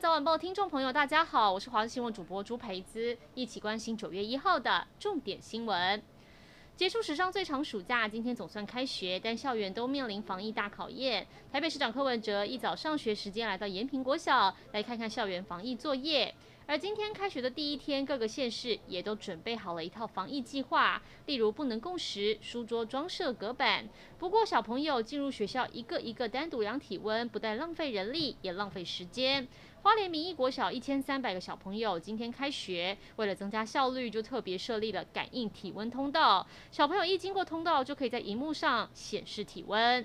早晚报听众朋友，大家好，我是华视新闻主播朱培姿，一起关心九月一号的重点新闻。结束史上最长暑假，今天总算开学，但校园都面临防疫大考验。台北市长柯文哲一早上学时间来到延平国小，来看看校园防疫作业。而今天开学的第一天，各个县市也都准备好了一套防疫计划，例如不能共食、书桌装设隔板。不过小朋友进入学校一个一个单独量体温，不但浪费人力，也浪费时间。花莲民意国小一千三百个小朋友今天开学，为了增加效率，就特别设立了感应体温通道，小朋友一经过通道，就可以在荧幕上显示体温。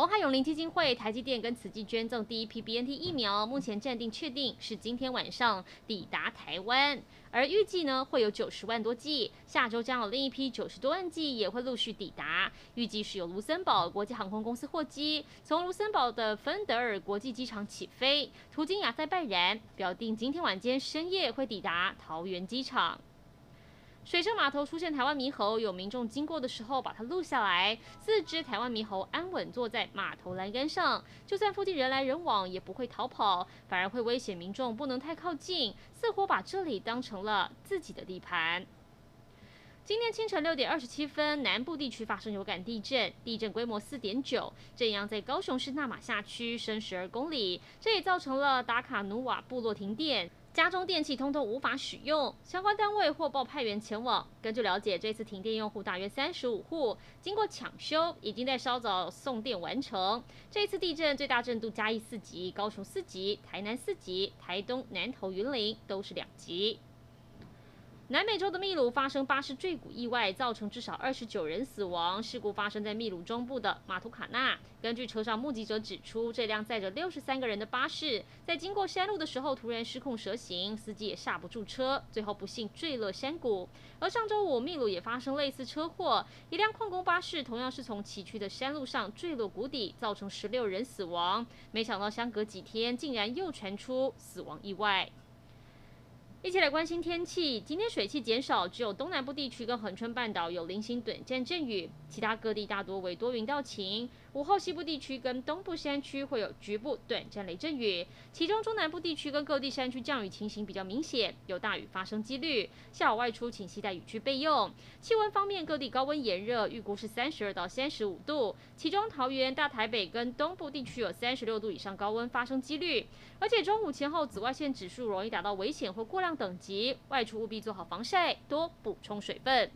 鸿海永龄基金会、台积电跟慈济捐赠第一批 BNT 疫苗，目前暂定确定是今天晚上抵达台湾，而预计呢会有九十万多剂，下周将有另一批九十多万剂也会陆续抵达，预计是由卢森堡国际航空公司货机从卢森堡的芬德尔国际机场起飞，途经亚塞拜然，表定今天晚间深夜会抵达桃园机场。水社码头出现台湾猕猴，有民众经过的时候把它录下来。四只台湾猕猴安稳坐在码头栏杆上，就算附近人来人往也不会逃跑，反而会威胁民众不能太靠近，似乎把这里当成了自己的地盘。今天清晨六点二十七分，南部地区发生有感地震，地震规模四点九，震央在高雄市纳玛夏区，深十二公里，这也造成了达卡努瓦部落停电。家中电器通通无法使用，相关单位或报派员前往。根据了解，这次停电用户大约三十五户，经过抢修，已经在稍早送电完成。这次地震最大震度嘉义四级，高雄四级，台南四级，台东南投云林都是两级。南美洲的秘鲁发生巴士坠谷意外，造成至少二十九人死亡。事故发生在秘鲁中部的马图卡纳。根据车上目击者指出，这辆载着六十三个人的巴士在经过山路的时候突然失控蛇行，司机也刹不住车，最后不幸坠落山谷。而上周五，秘鲁也发生类似车祸，一辆矿工巴士同样是从崎岖的山路上坠落谷底，造成十六人死亡。没想到相隔几天，竟然又传出死亡意外。一起来关心天气。今天水汽减少，只有东南部地区跟恒春半岛有零星短暂阵雨，其他各地大多为多云到晴。午后西部地区跟东部山区会有局部短暂雷阵雨，其中中南部地区跟各地山区降雨情形比较明显，有大雨发生几率。下午外出请携带雨具备用。气温方面，各地高温炎热，预估是三十二到三十五度，其中桃园、大台北跟东部地区有三十六度以上高温发生几率。而且中午前后紫外线指数容易达到危险或过量等级，外出务必做好防晒，多补充水分。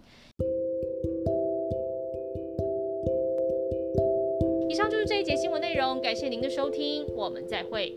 以上就是这一节新闻内容，感谢您的收听，我们再会。